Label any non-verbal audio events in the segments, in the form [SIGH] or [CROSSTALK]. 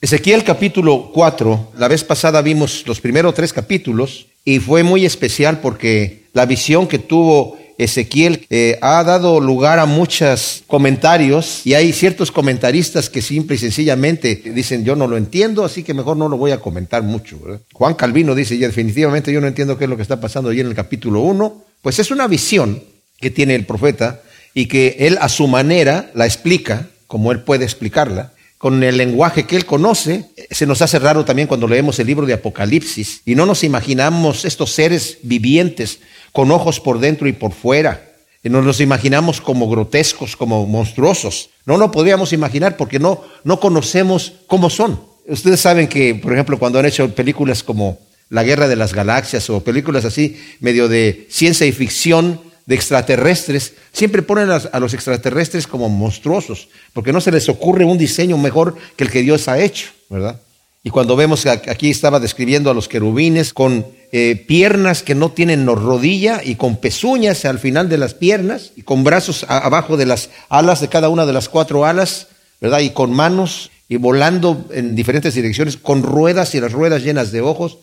Ezequiel capítulo 4, la vez pasada vimos los primeros tres capítulos y fue muy especial porque la visión que tuvo Ezequiel eh, ha dado lugar a muchos comentarios y hay ciertos comentaristas que simple y sencillamente dicen yo no lo entiendo, así que mejor no lo voy a comentar mucho. Juan Calvino dice ya definitivamente yo no entiendo qué es lo que está pasando allí en el capítulo 1. Pues es una visión que tiene el profeta y que él a su manera la explica como él puede explicarla con el lenguaje que él conoce, se nos hace raro también cuando leemos el libro de Apocalipsis y no nos imaginamos estos seres vivientes con ojos por dentro y por fuera. Y nos los imaginamos como grotescos, como monstruosos. No lo podríamos imaginar porque no, no conocemos cómo son. Ustedes saben que, por ejemplo, cuando han hecho películas como La Guerra de las Galaxias o películas así, medio de ciencia y ficción, de extraterrestres, siempre ponen a, los extraterrestres como monstruosos, porque no se les ocurre un diseño mejor que el que Dios ha hecho, ¿verdad? Y cuando vemos que aquí estaba describiendo a los querubines con eh, piernas que no tienen rodilla y con pezuñas al final de las piernas y con brazos abajo de las alas de cada una de las cuatro alas, ¿verdad? Y con manos y volando en diferentes direcciones, con ruedas y las ruedas llenas de ojos,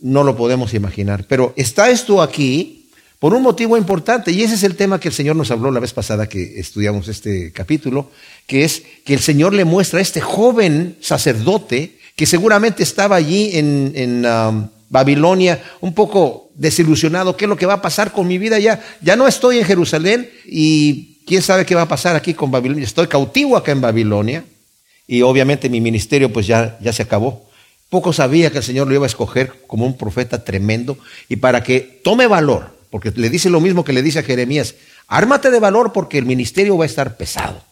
no lo podemos imaginar. Pero está esto aquí por un motivo importante, y ese es el tema que el Señor nos habló la vez pasada que estudiamos este capítulo, que es que el Señor le muestra a este joven sacerdote que seguramente estaba allí en, um, Babilonia un poco desilusionado, ¿qué es lo que va a pasar con mi vida ya? Ya no estoy en Jerusalén y quién sabe qué va a pasar aquí con Babilonia. Estoy cautivo acá en Babilonia y obviamente mi ministerio pues ya, ya se acabó. Poco sabía que el Señor lo iba a escoger como un profeta tremendo y para que tome valor porque le dice lo mismo que le dice a Jeremías, ármate de valor porque el ministerio va a estar pesado.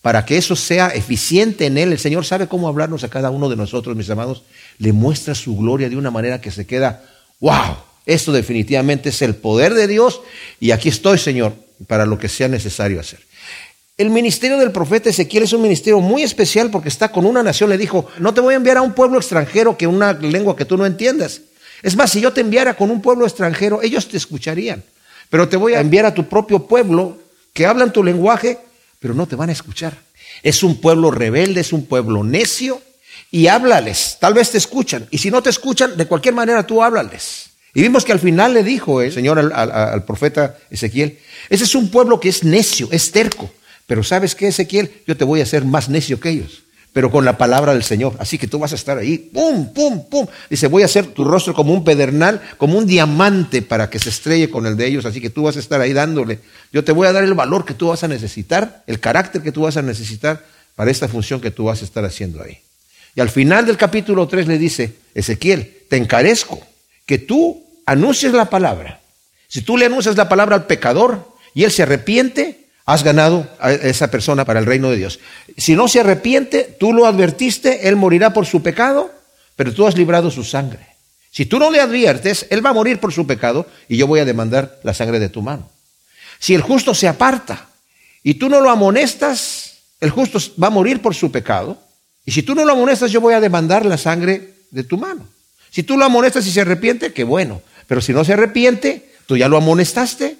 Para que eso sea eficiente en él, el Señor sabe cómo hablarnos a cada uno de nosotros, mis amados, le muestra su gloria de una manera que se queda, wow, esto definitivamente es el poder de Dios y aquí estoy, Señor, para lo que sea necesario hacer. El ministerio del profeta Ezequiel es un ministerio muy especial porque está con una nación, le dijo, no te voy a enviar a un pueblo extranjero que una lengua que tú no entiendas. Es más, si yo te enviara con un pueblo extranjero, ellos te escucharían. Pero te voy a enviar a tu propio pueblo que hablan tu lenguaje, pero no te van a escuchar. Es un pueblo rebelde, es un pueblo necio, y háblales. Tal vez te escuchan. Y si no te escuchan, de cualquier manera tú háblales. Y vimos que al final le dijo el Señor al, profeta Ezequiel, ese es un pueblo que es necio, es terco. Pero ¿sabes qué, Ezequiel? Yo te voy a hacer más necio que ellos pero con la palabra del Señor. Así que tú vas a estar ahí, pum, pum, pum. Dice, voy a hacer tu rostro como un pedernal, como un diamante para que se estrelle con el de ellos. Así que tú vas a estar ahí dándole. Yo te voy a dar el valor que tú vas a necesitar, el carácter que tú vas a necesitar para esta función que tú vas a estar haciendo ahí. Y al final del capítulo 3 le dice, Ezequiel, te encarezco que tú anuncies la palabra. Si tú le anuncias la palabra al pecador y él se arrepiente, has ganado a esa persona para el reino de Dios. Si no se arrepiente, tú lo advertiste, él morirá por su pecado, pero tú has librado su sangre. Si tú no le adviertes, él va a morir por su pecado y yo voy a demandar la sangre de tu mano. Si el justo se aparta y tú no lo amonestas, el justo va a morir por su pecado. Y si tú no lo amonestas, yo voy a demandar la sangre de tu mano. Si tú lo amonestas y se arrepiente, qué bueno. Pero si no se arrepiente, tú ya lo amonestaste.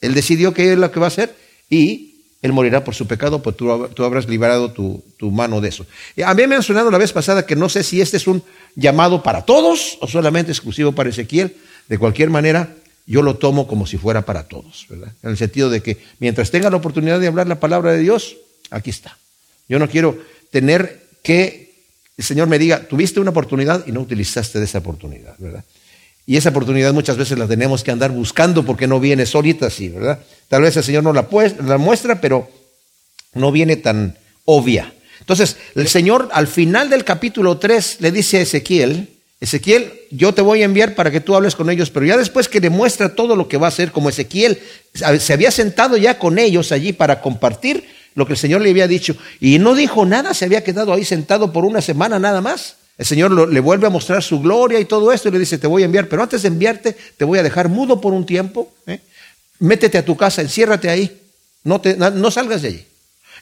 Él decidió qué es lo que va a hacer y él morirá por su pecado, pues tú, habrás liberado tu, mano de eso. A mí me han mencionado la vez pasada que no sé si este es un llamado para todos o solamente exclusivo para Ezequiel. De cualquier manera, yo lo tomo como si fuera para todos, ¿verdad? En el sentido de que mientras tenga la oportunidad de hablar la palabra de Dios, aquí está. Yo no quiero tener que el Señor me diga, tuviste una oportunidad y no utilizaste de esa oportunidad, ¿verdad? Y esa oportunidad muchas veces la tenemos que andar buscando porque no viene solita así, ¿verdad? Tal vez el Señor no la, la muestra, pero no viene tan obvia. Entonces, el Señor al final del capítulo 3 le dice a Ezequiel, Ezequiel, yo te voy a enviar para que tú hables con ellos, pero ya después que demuestra todo lo que va a hacer, como Ezequiel se había sentado ya con ellos allí para compartir lo que el Señor le había dicho, y no dijo nada, se había quedado ahí sentado por una semana nada más. El Señor le vuelve a mostrar su gloria y todo esto y le dice, te voy a enviar, pero antes de enviarte te voy a dejar mudo por un tiempo. ¿eh? Métete a tu casa, enciérrate ahí, no, te, no salgas de allí.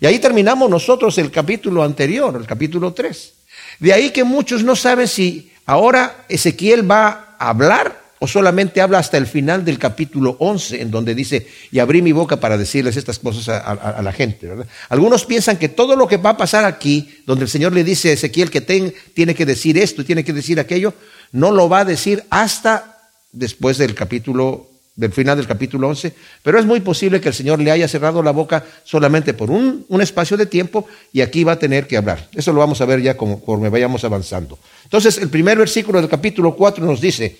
Y ahí terminamos nosotros el capítulo anterior, el capítulo 3. De ahí que muchos no saben si ahora Ezequiel va a hablar ¿O solamente habla hasta el final del capítulo 11, en donde dice, y abrí mi boca para decirles estas cosas a, la gente? Algunos piensan que todo lo que va a pasar aquí, donde el Señor le dice a Ezequiel que tiene que decir esto y tiene que decir aquello, no lo va a decir hasta después del capítulo del final del capítulo 11, pero es muy posible que el Señor le haya cerrado la boca solamente por un, espacio de tiempo y aquí va a tener que hablar. Eso lo vamos a ver ya conforme vayamos avanzando. Entonces, el primer versículo del capítulo 4 nos dice,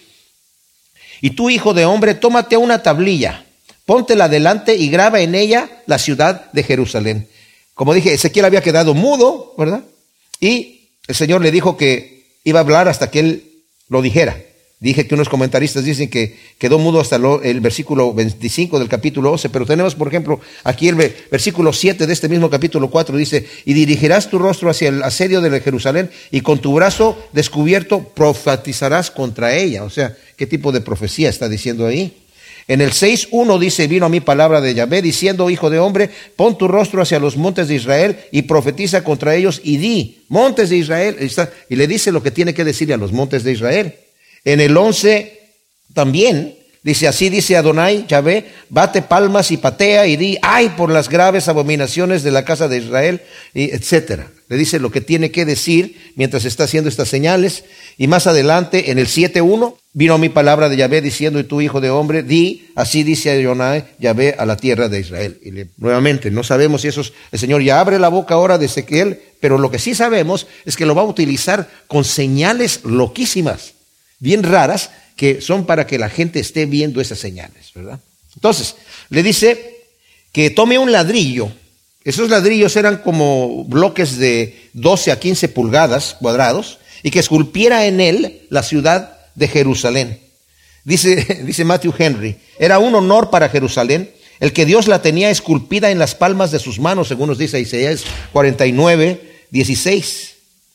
y tú, hijo de hombre, tómate una tablilla, póntela delante y graba en ella la ciudad de Jerusalén. Como dije, Ezequiel había quedado mudo, ¿verdad? Y el Señor le dijo que iba a hablar hasta que él lo dijera. Dije que unos comentaristas dicen que quedó mudo hasta el versículo 25 del capítulo 11, pero tenemos, por ejemplo, aquí el versículo 7 de este mismo capítulo 4 dice, y dirigirás tu rostro hacia el asedio de Jerusalén y con tu brazo descubierto profetizarás contra ella. O sea, ¿qué tipo de profecía está diciendo ahí? En el 6.1 dice, vino a mí palabra de Yahvé diciendo, hijo de hombre, pon tu rostro hacia los montes de Israel y profetiza contra ellos y di, montes de Israel, y le dice lo que tiene que decirle a los montes de Israel. En el 11 también dice, así dice Adonai, Yahvé, bate palmas y patea y di, ay por las graves abominaciones de la casa de Israel, y etcétera. Le dice lo que tiene que decir mientras está haciendo estas señales. Y más adelante, en el 7.1, vino mi palabra de Yahvé diciendo, y tu hijo de hombre, di, así dice Adonai, Yahvé a la tierra de Israel. Y nuevamente, no sabemos si eso es, el Señor ya abre la boca ahora de Ezequiel, pero lo que sí sabemos es que lo va a utilizar con señales loquísimas bien raras que son para que la gente esté viendo esas señales, ¿verdad? Entonces, le dice que tome un ladrillo. Esos ladrillos eran como bloques de 12 a 15 pulgadas cuadrados y que esculpiera en él la ciudad de Jerusalén. Dice, [LAUGHS] dice Matthew Henry, era un honor para Jerusalén el que Dios la tenía esculpida en las palmas de sus manos, según nos dice Isaías 49, 16.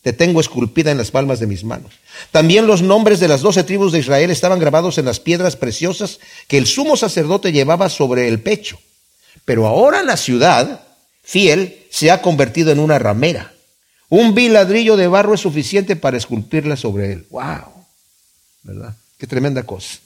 Te tengo esculpida en las palmas de mis manos. También los nombres de las doce tribus de Israel estaban grabados en las piedras preciosas que el sumo sacerdote llevaba sobre el pecho. Pero ahora la ciudad, fiel, se ha convertido en una ramera. Un vil ladrillo de barro es suficiente para esculpirla sobre él. ¡Wow! ¿Verdad? Qué tremenda cosa.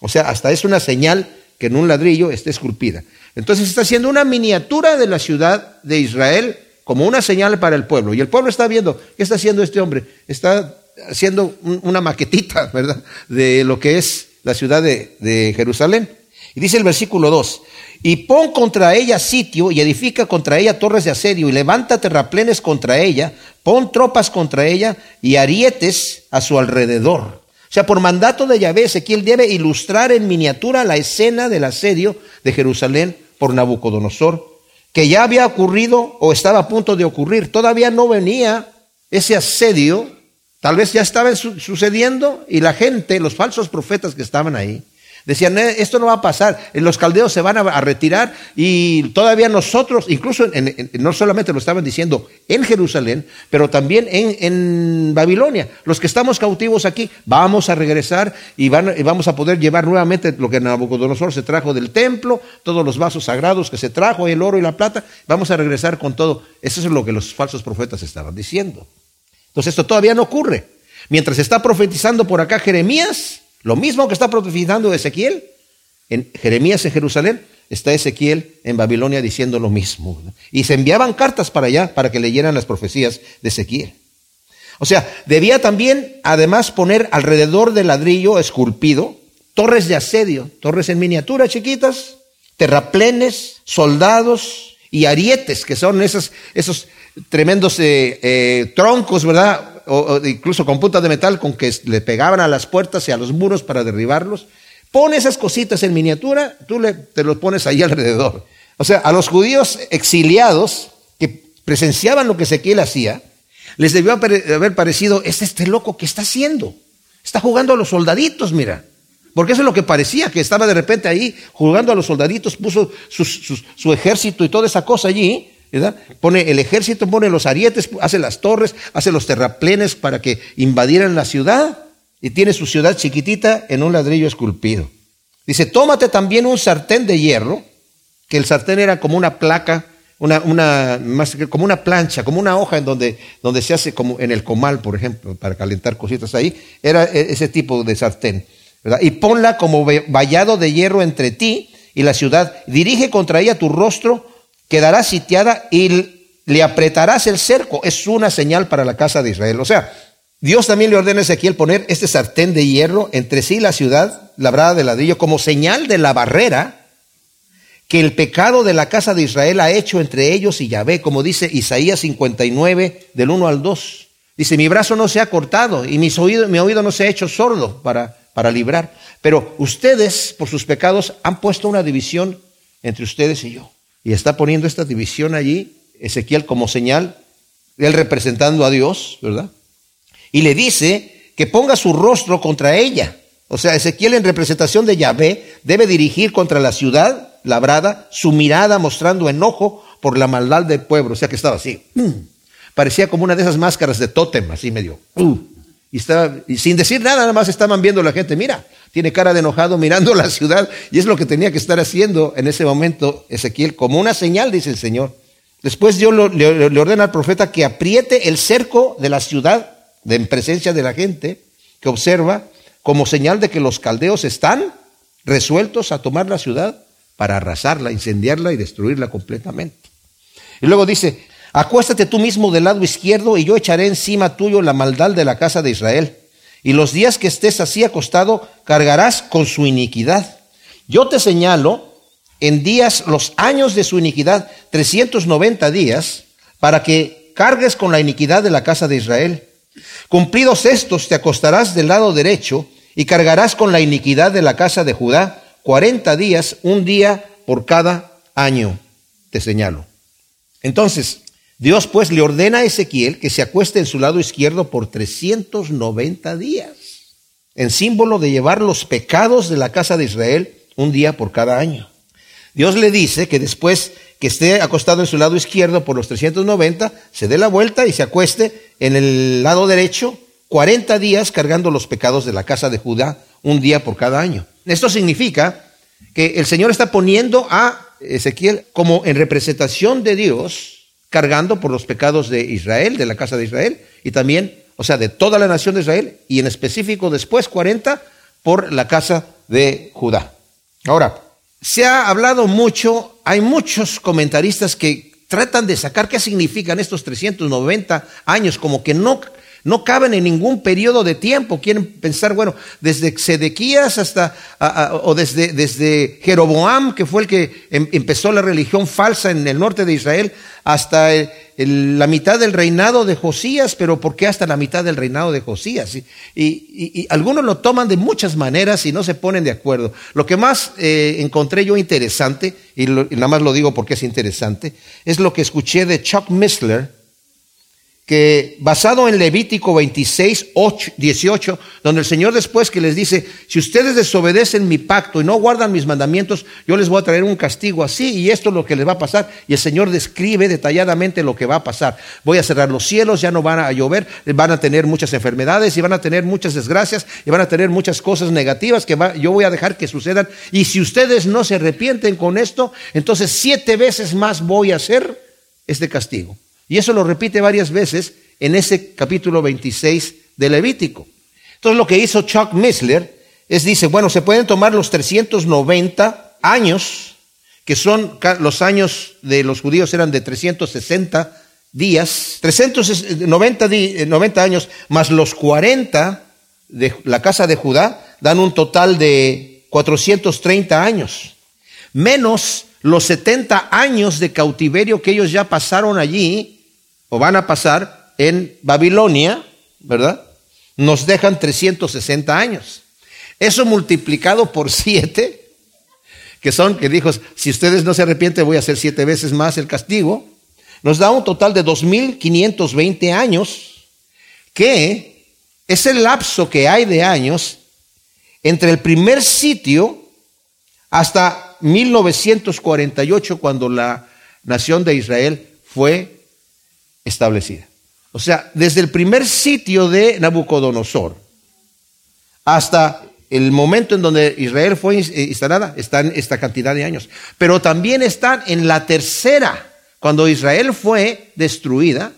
O sea, hasta es una señal que en un ladrillo esté esculpida. Entonces está haciendo una miniatura de la ciudad de Israel como una señal para el pueblo. Y el pueblo está viendo, ¿qué está haciendo este hombre? Está haciendo una maquetita, [LAUGHS] ¿verdad? De lo que es la ciudad de, Jerusalén. Y dice el versículo 2, y pon contra ella sitio y edifica contra ella torres de asedio y levanta terraplenes contra ella, pon tropas contra ella y arietes a su alrededor. O sea, por mandato de Yahvé, Ezequiel debe ilustrar en miniatura la escena del asedio de Jerusalén por Nabucodonosor que ya había ocurrido o estaba a punto de ocurrir. Todavía no venía ese asedio, tal vez ya estaba sucediendo y la gente, los falsos profetas que estaban ahí, Decían, eh, esto no va a pasar, los caldeos se van a, retirar y todavía nosotros, incluso no solamente lo estaban diciendo en Jerusalén, pero también en, Babilonia, los que estamos cautivos aquí, vamos a regresar y, vamos a poder llevar nuevamente lo que Nabucodonosor se trajo del templo, todos los vasos sagrados que se trajo, el oro y la plata, vamos a regresar con todo. Eso es lo que los falsos profetas estaban diciendo. Entonces esto todavía no ocurre. Mientras está profetizando por acá Jeremías, lo mismo que está profetizando Ezequiel en Jeremías en Jerusalén, está Ezequiel en Babilonia diciendo lo mismo. Y se enviaban cartas para allá para que leyeran las profecías de Ezequiel. O sea, debía también además poner alrededor del ladrillo esculpido torres de asedio, torres en miniatura chiquitas, terraplenes, soldados y arietes, que son esos, esos tremendos eh, eh, troncos, ¿verdad? O, incluso con puntas de metal con que le pegaban a las puertas y a los muros para derribarlos. Pone esas cositas en miniatura, tú le, te los pones ahí [LAUGHS] alrededor. O sea, a los judíos exiliados que presenciaban lo que Ezequiel hacía, les debió haber parecido, es este loco que está haciendo. Está jugando a los soldaditos, mira. Porque eso es lo que parecía, que estaba de repente ahí jugando a los soldaditos, puso su ejército y toda esa cosa allí, Pone el ejército, pone los arietes, hace las torres, hace los terraplenes para que invadieran la ciudad y tiene su ciudad chiquitita en un ladrillo esculpido. Dice, tómate también un sartén de hierro, que el sartén era como una placa, una, una, más, como una plancha, como una hoja en donde, donde se hace como en el comal, por ejemplo, para calentar cositas ahí, era e, ese tipo de sartén. y ponla como vallado de hierro entre ti y la ciudad. Dirige contra ella tu rostro, quedará sitiada y le apretarás el cerco. Es una señal para la casa de Israel. O sea, Dios también le ordena a Ezequiel poner este sartén de hierro entre sí y la ciudad labrada de ladrillo como señal de la barrera que el pecado de la casa de Israel ha hecho entre ellos y Yahvé, como dice Isaías 59 del 1 al 2. Dice, mi brazo no se ha cortado y mi oído no se ha hecho sordo para para librar. Pero ustedes, por sus pecados, han puesto una división entre ustedes y yo. Y está poniendo esta división allí, Ezequiel como señal, él representando a Dios, ¿verdad? Y le dice que ponga su rostro contra ella. O sea, Ezequiel en representación de Yahvé debe dirigir contra la ciudad labrada su mirada mostrando enojo por la maldad del pueblo. O sea que estaba así. Parecía como una de esas máscaras de tótem, así medio. Uh, y, sin decir nada, nada más estaban viendo la gente, mira, tiene cara de enojado mirando [LAUGHS] la ciudad. Y es lo que tenía que estar haciendo en ese momento Ezequiel, como una señal, dice el Señor. Después Dios le, le, ordena al profeta que apriete el cerco de la ciudad en presencia de la gente, que observa como señal de que los caldeos están resueltos a tomar la ciudad para arrasarla, incendiarla y destruirla completamente. Y luego dice, Acuéstate tú mismo del lado izquierdo y yo echaré encima tuyo la maldad de la casa de Israel. Y los días que estés así acostado, cargarás con su iniquidad. Yo te señalo en días los años de su iniquidad, 390 días, para que cargues con la iniquidad de la casa de Israel. Cumplidos estos, te acostarás del lado derecho y cargarás con la iniquidad de la casa de Judá, 40 días, un día por cada año, te señalo. Entonces, Dios pues le ordena a Ezequiel que se acueste en su lado izquierdo por 390 días, en símbolo de llevar los pecados de la casa de Israel un día por cada año. Dios le dice que después que esté acostado en su lado izquierdo por los 390, se dé la vuelta y se acueste en el lado derecho 40 días cargando los pecados de la casa de Judá un día por cada año. Esto significa que el Señor está poniendo a Ezequiel como en representación de Dios cargando por los pecados de Israel, de la casa de Israel, y también, o sea, de toda la nación de Israel, y en específico después 40 por la casa de Judá. Ahora, se ha hablado mucho, hay muchos comentaristas que tratan de sacar qué significan estos 390 años, como que no no caben en ningún periodo de tiempo. Quieren pensar, bueno, desde Sedequías hasta, o desde, desde Jeroboam, que fue el que em, empezó la religión falsa en el norte de Israel, hasta la mitad del reinado de Josías, pero ¿por qué hasta la mitad del reinado de Josías? Y, algunos lo toman de muchas maneras y no se ponen de acuerdo. Lo que más eh, encontré yo interesante, y, y nada más lo digo porque es interesante, es lo que escuché de Chuck Missler, que basado en Levítico 26, 18, donde el Señor después que les dice, si ustedes desobedecen mi pacto y no guardan mis mandamientos, yo les voy a traer un castigo así y esto es lo que les va a pasar. Y el Señor describe detalladamente lo que va a pasar. Voy a cerrar los cielos, ya no van a llover, van a tener muchas enfermedades y van a tener muchas desgracias y van a tener muchas cosas negativas que yo voy a dejar que sucedan. Y si ustedes no se arrepienten con esto, entonces siete veces más voy a hacer este castigo. Y eso lo repite varias veces en ese capítulo 26 de Levítico. Entonces lo que hizo Chuck Missler es, dice, bueno, se pueden tomar los 390 años, que son los años de los judíos eran de 360 días, 390, 90 años, más los 40 de la casa de Judá, dan un total de 430 años, menos los 70 años de cautiverio que ellos ya pasaron allí o van a pasar en Babilonia, ¿verdad? Nos dejan 360 años. Eso multiplicado por siete, que son, que dijo, si ustedes no se arrepienten voy a hacer siete veces más el castigo, nos da un total de 2.520 años, que es el lapso que hay de años entre el primer sitio hasta 1948, cuando la nación de Israel fue establecida. O sea, desde el primer sitio de Nabucodonosor hasta el momento en donde Israel fue instalada, están esta cantidad de años. Pero también están en la tercera, cuando Israel fue destruida,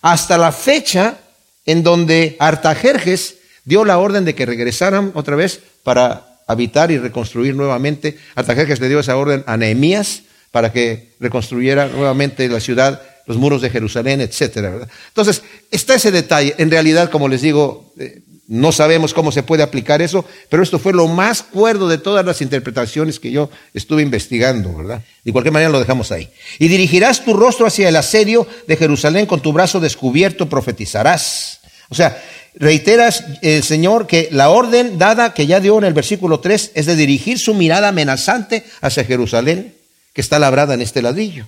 hasta la fecha en donde Artajerjes dio la orden de que regresaran otra vez para habitar y reconstruir nuevamente. Artajerjes le dio esa orden a Nehemías para que reconstruyera nuevamente la ciudad, los muros de Jerusalén, etcétera. Entonces, está ese detalle. En realidad, como les digo, eh, no sabemos cómo se puede aplicar eso, pero esto fue lo más cuerdo de todas las interpretaciones que yo estuve investigando, ¿verdad? De cualquier manera lo dejamos ahí. Y dirigirás tu rostro hacia el asedio de Jerusalén con tu brazo descubierto, profetizarás. O sea, reiteras el Señor que la orden dada que ya dio en el versículo 3 es de dirigir su mirada amenazante hacia Jerusalén, que está labrada en este ladrillo.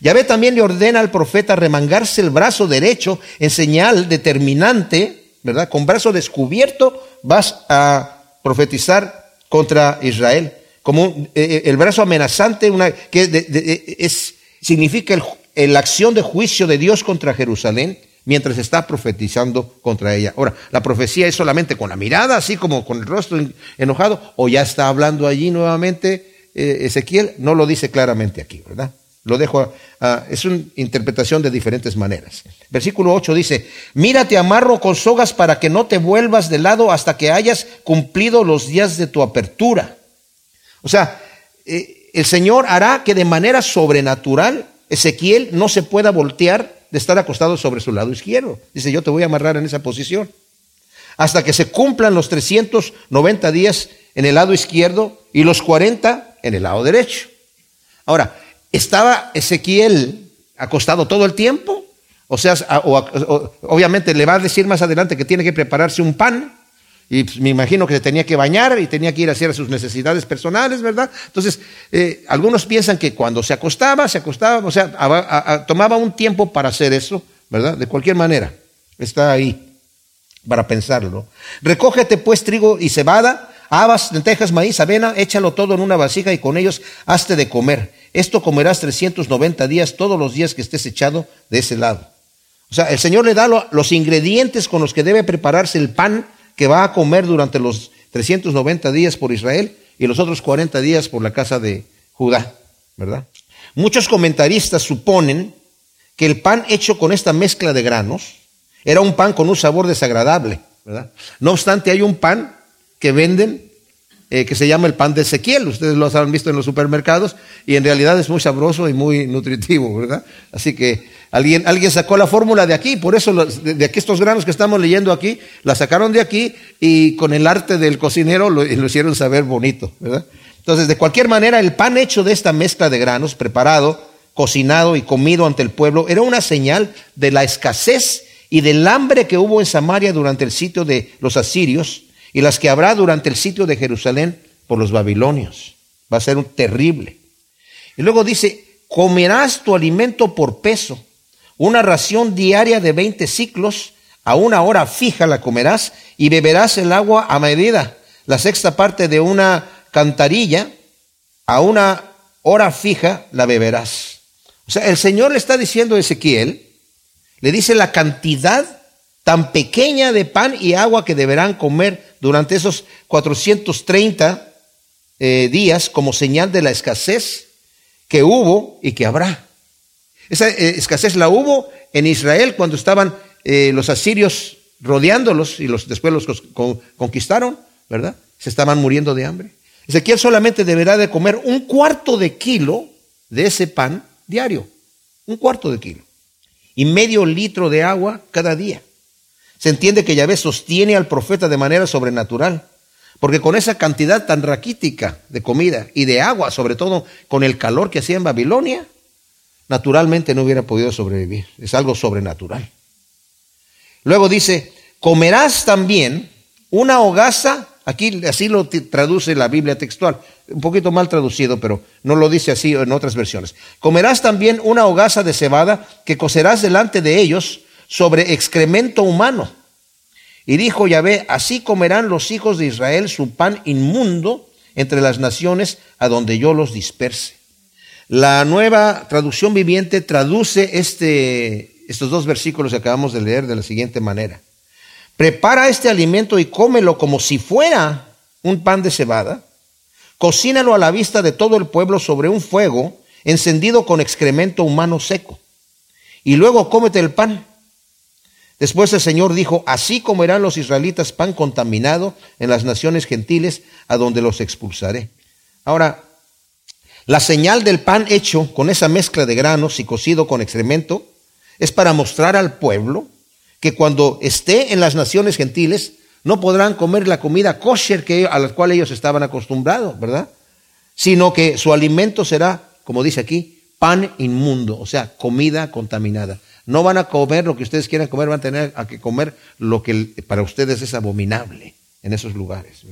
Yahvé también le ordena al profeta remangarse el brazo derecho en señal determinante ¿verdad? Con brazo descubierto vas a profetizar contra Israel. Como eh, eh, el brazo amenazante, una, que es, significa la acción de juicio de Dios contra Jerusalén mientras está profetizando contra ella. Ahora, la profecía es solamente con la mirada, así como con el rostro enojado, o ya está hablando allí nuevamente eh, Ezequiel, no lo dice claramente aquí, ¿verdad? Lo dejo, es una interpretación de diferentes maneras. Versículo 8 dice, mírate amarro con sogas para que no te vuelvas de lado hasta que hayas cumplido los días de tu apertura. O sea, eh, el Señor hará que de manera sobrenatural Ezequiel no se pueda voltear de estar acostado sobre su lado izquierdo. Dice, yo te voy a amarrar en esa posición. Hasta que se cumplan los 390 días en el lado izquierdo y los 40 en el lado derecho. Ahora, ¿Estaba Ezequiel acostado todo el tiempo? O sea, obviamente le va a decir más adelante que tiene que prepararse un pan. Y pues, me imagino que se tenía que bañar y tenía que ir a hacer sus necesidades personales, ¿verdad? Entonces, eh, algunos piensan que cuando se acostaba, se acostaba, o sea, tomaba un tiempo para hacer eso, ¿verdad? De cualquier manera, está ahí para pensarlo. Recógete pues trigo y cebada, habas, lentejas, maíz, avena, échalo todo en una vasija y con ellos hazte de comer. Esto comerás 390 días, todos los días que estés echado de ese lado. O sea, el Señor le da los ingredientes con los que debe prepararse el pan que va a comer durante los 390 días por Israel y los otros 40 días por la casa de Judá, ¿verdad? Muchos comentaristas suponen que el pan hecho con esta mezcla de granos era un pan con un sabor desagradable, ¿verdad? No obstante, hay un pan que venden eh, que se llama el pan de Ezequiel. Ustedes lo han visto en los supermercados y en realidad es muy sabroso y muy nutritivo, ¿verdad? Así que alguien, alguien sacó la fórmula de aquí, por eso de, aquí estos granos que estamos leyendo aquí, la sacaron de aquí y con el arte del cocinero lo, lo hicieron saber bonito, ¿verdad? Entonces, de cualquier manera, el pan hecho de esta mezcla de granos, preparado, cocinado y comido ante el pueblo, era una señal de la escasez y del hambre que hubo en Samaria durante el sitio de los asirios y las que habrá durante el sitio de Jerusalén por los babilonios. Va a ser un terrible. Y luego dice, comerás tu alimento por peso, una ración diaria de 20 ciclos, a una hora fija la comerás y beberás el agua a medida, la sexta parte de una cantarilla, a una hora fija la beberás. O sea, el Señor le está diciendo a Ezequiel, le dice la cantidad tan pequeña de pan y agua que deberán comer durante esos 430 eh, días como señal de la escasez que hubo y que habrá. Esa eh, escasez la hubo en Israel cuando estaban eh, los asirios rodeándolos y los, después los conquistaron, ¿verdad? Se estaban muriendo de hambre. Ezequiel solamente deberá de comer un cuarto de kilo de ese pan diario, un cuarto de kilo, y medio litro de agua cada día. Se entiende que Yahvé sostiene al profeta de manera sobrenatural, porque con esa cantidad tan raquítica de comida y de agua, sobre todo con el calor que hacía en Babilonia, naturalmente no hubiera podido sobrevivir. Es algo sobrenatural. Luego dice, comerás también una hogaza, aquí así lo traduce la Biblia textual, un poquito mal traducido, pero no lo dice así en otras versiones. Comerás también una hogaza de cebada que cocerás delante de ellos sobre excremento humano. Y dijo Yahvé, así comerán los hijos de Israel su pan inmundo entre las naciones a donde yo los disperse. La nueva traducción viviente traduce este, estos dos versículos que acabamos de leer de la siguiente manera. Prepara este alimento y cómelo como si fuera un pan de cebada. Cocínalo a la vista de todo el pueblo sobre un fuego encendido con excremento humano seco. Y luego cómete el pan Después el Señor dijo, así comerán los israelitas pan contaminado en las naciones gentiles a donde los expulsaré. Ahora, la señal del pan hecho con esa mezcla de granos y cocido con excremento es para mostrar al pueblo que cuando esté en las naciones gentiles no podrán comer la comida kosher que, a la cual ellos estaban acostumbrados, ¿verdad? Sino que su alimento será, como dice aquí, pan inmundo, o sea, comida contaminada. No van a comer lo que ustedes quieran comer, van a tener que comer lo que para ustedes es abominable en esos lugares.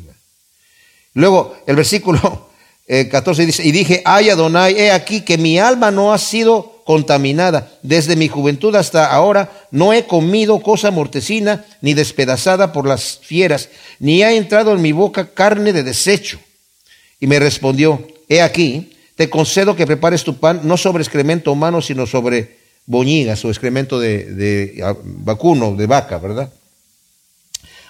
Luego, el versículo 14 [LAUGHS] eh, dice, y dije, ay Adonai, he aquí que mi alma no ha sido contaminada. Desde mi juventud hasta ahora no he comido cosa mortecina ni despedazada por las fieras, ni ha entrado en mi boca carne de desecho. Y me respondió, he aquí, te concedo que prepares tu pan no sobre excremento humano, sino sobre boñigas o excremento de, ah, vacuno, de vaca, ¿verdad?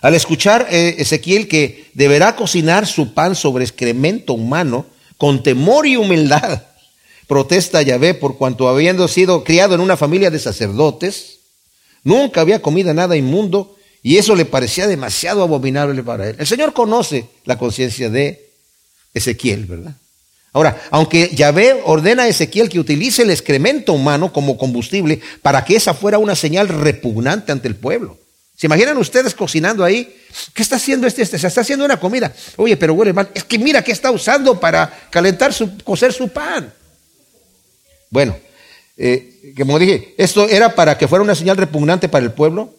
Al escuchar eh, Ezequiel que deberá cocinar su pan sobre excremento humano, con temor y humildad, [LAUGHS] protesta Yahvé por cuanto habiendo sido criado en una familia de sacerdotes, nunca había comido nada inmundo y eso le parecía demasiado abominable para él. El Señor conoce la conciencia de Ezequiel, ¿verdad? Ahora, aunque Yahvé ordena a Ezequiel que utilice el excremento humano como combustible para que esa fuera una señal repugnante ante el pueblo. ¿Se imaginan ustedes cocinando ahí? ¿Qué está haciendo este? este? Se está haciendo una comida. Oye, pero huele. Es que mira qué está usando para calentar su, cocer su pan. Bueno, eh, como dije, esto era para que fuera una señal repugnante para el pueblo.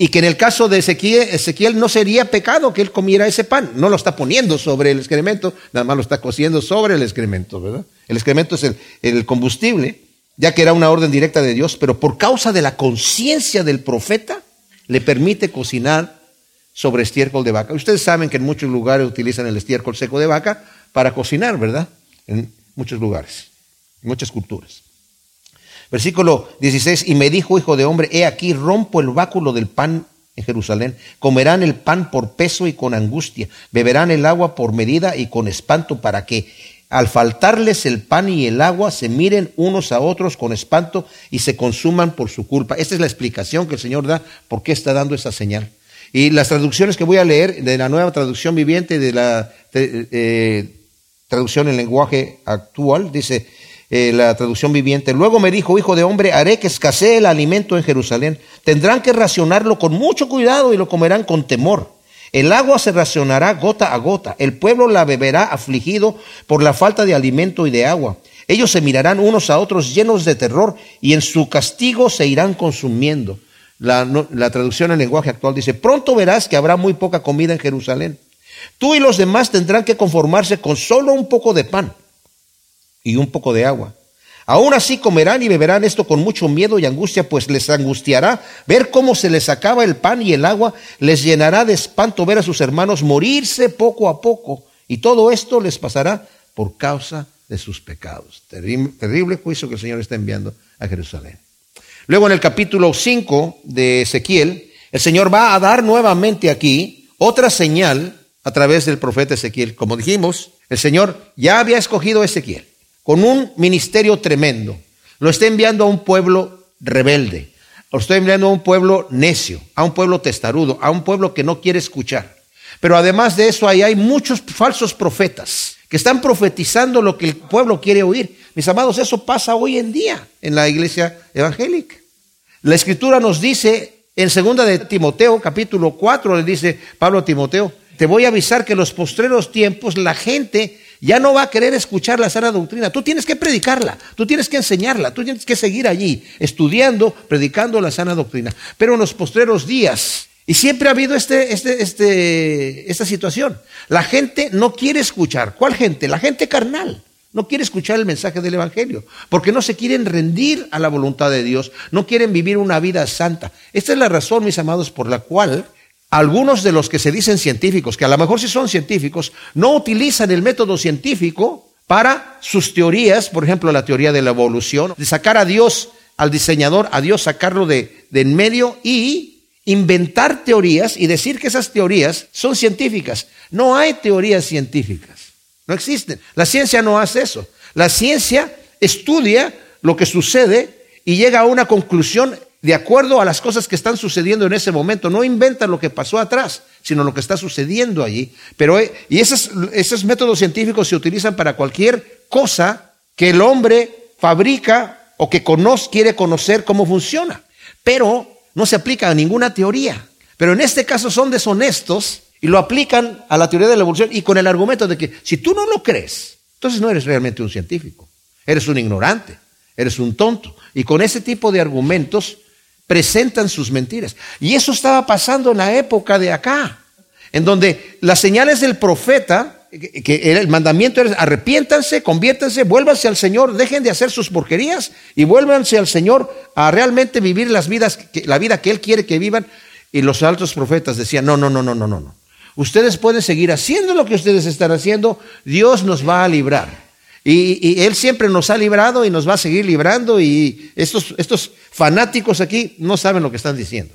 Y que en el caso de Ezequiel, no sería pecado que él comiera ese pan. No lo está poniendo sobre el excremento, nada más lo está cociendo sobre el excremento, ¿verdad? El excremento es el, el combustible, ya que era una orden directa de Dios, pero por causa de la conciencia del profeta, le permite cocinar sobre estiércol de vaca. Ustedes saben que en muchos lugares utilizan el estiércol seco de vaca para cocinar, ¿verdad? En muchos lugares, en muchas culturas. Versículo 16, y me dijo, hijo de hombre, he aquí, rompo el báculo del pan en Jerusalén. Comerán el pan por peso y con angustia. Beberán el agua por medida y con espanto para que al faltarles el pan y el agua se miren unos a otros con espanto y se consuman por su culpa. Esta es la explicación que el Señor da por qué está dando esa señal. Y las traducciones que voy a leer de la nueva traducción viviente de la eh, traducción en lenguaje actual, dice, eh, la traducción viviente. Luego me dijo, hijo de hombre, haré que escasee el alimento en Jerusalén. Tendrán que racionarlo con mucho cuidado y lo comerán con temor. El agua se racionará gota a gota. El pueblo la beberá afligido por la falta de alimento y de agua. Ellos se mirarán unos a otros llenos de terror y en su castigo se irán consumiendo. La, la traducción en lenguaje actual dice, pronto verás que habrá muy poca comida en Jerusalén. Tú y los demás tendrán que conformarse con solo un poco de pan y un poco de agua. Aún así comerán y beberán esto con mucho miedo y angustia, pues les angustiará ver cómo se les acaba el pan y el agua, les llenará de espanto ver a sus hermanos morirse poco a poco, y todo esto les pasará por causa de sus pecados. Terrible, juicio que el Señor está enviando a Jerusalén. Luego en el capítulo 5 de Ezequiel, el Señor va a dar nuevamente aquí otra señal a través del profeta Ezequiel. Como dijimos, el Señor ya había escogido a Ezequiel con un ministerio tremendo. Lo está enviando a un pueblo rebelde, lo está enviando a un pueblo necio, a un pueblo testarudo, a un pueblo que no quiere escuchar. Pero además de eso, ahí hay muchos falsos profetas que están profetizando lo que el pueblo quiere oír. Mis amados, eso pasa hoy en día en la iglesia evangélica. La escritura nos dice en segunda de Timoteo, capítulo 4, le dice Pablo a Timoteo, te voy a avisar que en los postreros tiempos la gente ya no va a querer escuchar la sana doctrina. Tú tienes que predicarla, tú tienes que enseñarla, tú tienes que seguir allí, estudiando, predicando la sana doctrina. Pero en los postreros días, y siempre ha habido este, este, este, esta situación, la gente no quiere escuchar. ¿Cuál gente? La gente carnal. No quiere escuchar el mensaje del Evangelio, porque no se quieren rendir a la voluntad de Dios, no quieren vivir una vida santa. Esta es la razón, mis amados, por la cual algunos de los que se dicen científicos, que a lo mejor sí son científicos, no utilizan el método científico para sus teorías, por ejemplo, la teoría de la evolución, de sacar a Dios, al diseñador, a Dios sacarlo de, de en medio y inventar teorías y decir que esas teorías son científicas. No hay teorías científicas, no existen. La ciencia no hace eso. La ciencia estudia lo que sucede y llega a una conclusión de acuerdo a las cosas que están sucediendo en ese momento. No inventan lo que pasó atrás, sino lo que está sucediendo allí. Pero, eh, y esos, métodos científicos se utilizan para cualquier cosa que el hombre fabrica o que conoce, quiere conocer cómo funciona. Pero no se aplica a ninguna teoría. Pero en este caso son deshonestos y lo aplican a la teoría de la evolución y con el argumento de que si tú no lo crees, entonces no eres realmente un científico, eres un ignorante, eres un tonto. Y con ese tipo de argumentos presentan sus mentiras. Y eso estaba pasando en la época de acá, en donde las señales del profeta, que el mandamiento era arrepiéntanse, conviértanse, vuélvanse al Señor, dejen de hacer sus porquerías y vuélvanse al Señor a realmente vivir las vidas, la vida que Él quiere que vivan. Y los altos profetas decían, no, no, no, no, no, no, no. Ustedes pueden seguir haciendo lo que ustedes están haciendo, Dios nos va a librar. Y, Él siempre nos ha librado y nos va a seguir librando y estos, estos fanáticos aquí no saben lo que están diciendo.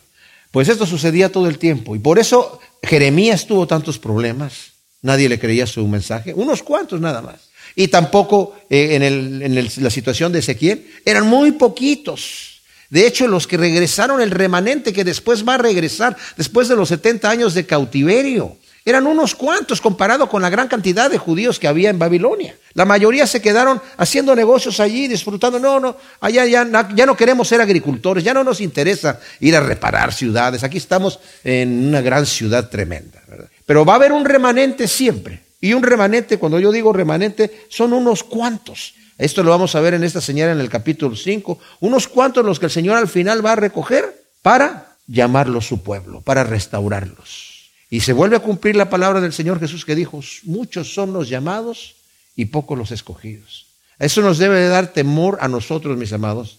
Pues esto sucedía todo el tiempo y por eso Jeremías tuvo tantos problemas. Nadie le creía su mensaje, unos cuantos nada más. Y tampoco eh, en, la situación de Ezequiel, eran muy poquitos. De hecho, los que regresaron, el remanente que después va a regresar, después de los 70 años de cautiverio, eran unos cuantos comparado con la gran cantidad de judíos que había en Babilonia. La mayoría se quedaron haciendo negocios allí, disfrutando. No, no, allá ya, no queremos ser agricultores, ya no nos interesa ir a reparar ciudades. Aquí estamos en una gran ciudad tremenda. Pero va a haber un remanente siempre. Y un remanente, cuando yo digo remanente, son unos cuantos. Esto lo vamos a ver en esta señal en el capítulo 5. Unos cuantos los que el Señor al final va a recoger para llamarlos su pueblo, para restaurarlos. Y se vuelve a cumplir la palabra del Señor Jesús que dijo, muchos son los llamados y pocos los escogidos. Eso nos debe de dar temor a nosotros, mis amados,